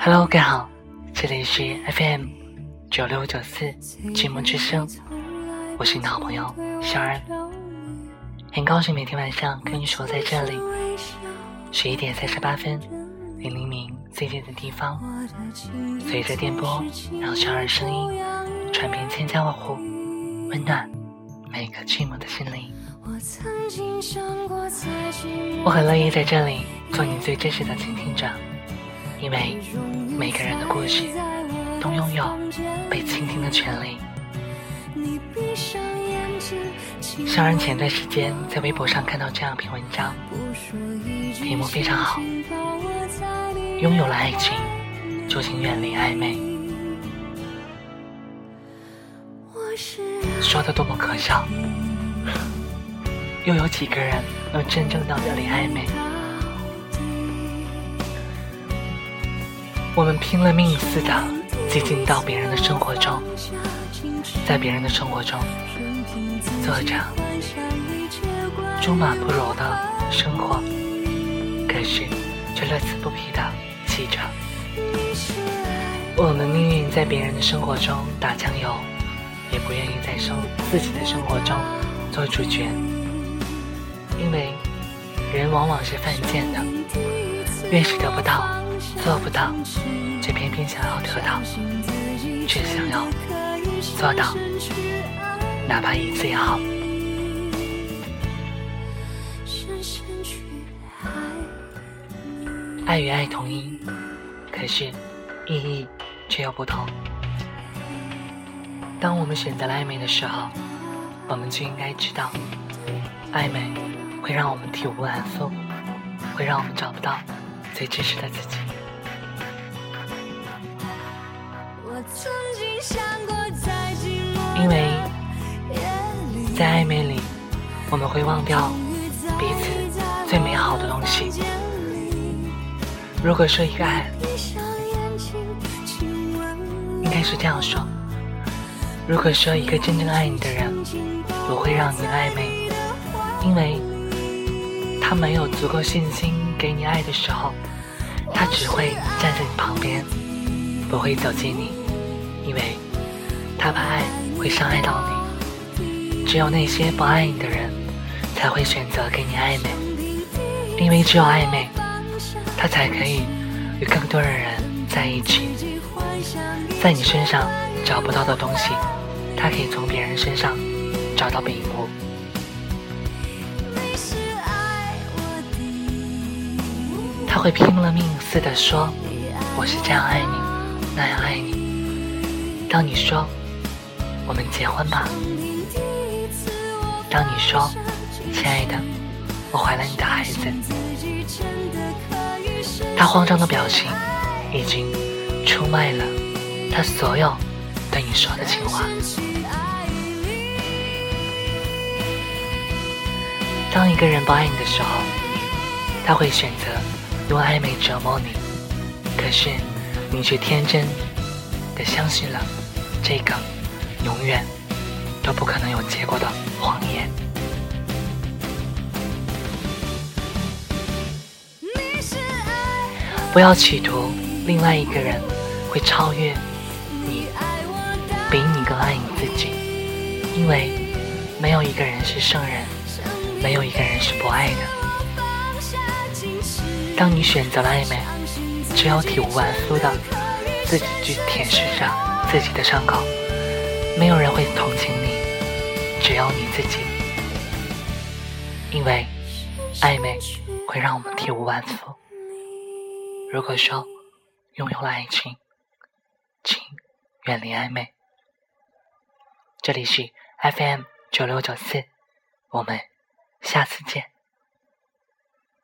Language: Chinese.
Hello，各位好，这里是 FM 九六九四寂寞之声，我是你的好朋友小儿，很高兴每天晚上跟你守在这里，十一点三十八分，离黎明最近的地方，随着电波让小儿声音传遍千家万户，温暖每个寂寞的心灵。我很乐意在这里做你最真实的倾听者，因为每个人的故事都拥有被倾听的权利。小然前段时间在微博上看到这样一篇文章，题目非常好，拥有了爱情就请远离暧昧，说的多么可笑。又有几个人能真正的远离暧昧？我们拼了命似的挤进到别人的生活中，在别人的生活中做着猪马不如的生活，可是却乐此不疲的记着。我们宁愿在别人的生活中打酱油，也不愿意在生自己的生活中做主角。因为人往往是犯贱的，越是得不到、做不到，却偏偏想要得到，却想要做到，哪怕一次也好。爱与爱同音，可是意义却又不同。当我们选择了暧昧的时候，我们就应该知道，暧昧。会让我们体无完肤，会让我们找不到最真实的自己。因为，在暧昧里，我们会忘掉彼此最美好的东西。如果说一个爱，应该是这样说：如果说一个真正爱你的人不会让你暧昧，因为。他没有足够信心给你爱的时候，他只会站在你旁边，不会走近你，因为他怕爱会伤害到你。只有那些不爱你的人，才会选择给你暧昧，因为只有暧昧，他才可以与更多的人在一起。在你身上找不到的东西，他可以从别人身上找到庇护。他会拼了命似的说：“我是这样爱你，那样爱你。”当你说“我们结婚吧”，当你说“亲爱的，我怀了你的孩子”，他慌张的表情已经出卖了他所有对你说的情话。当一个人不爱你的时候，他会选择。用暧昧折磨你，可是你却天真的相信了这个永远都不可能有结果的谎言。不要企图另外一个人会超越你，比你更爱你自己，因为没有一个人是圣人，没有一个人是不爱的。当你选择了暧昧，只有体无完肤的自己去舔舐着自己的伤口，没有人会同情你，只有你自己。因为暧昧会让我们体无完肤。如果说拥有了爱情，请远离暧昧。这里是 FM 九六九四，我们下次见。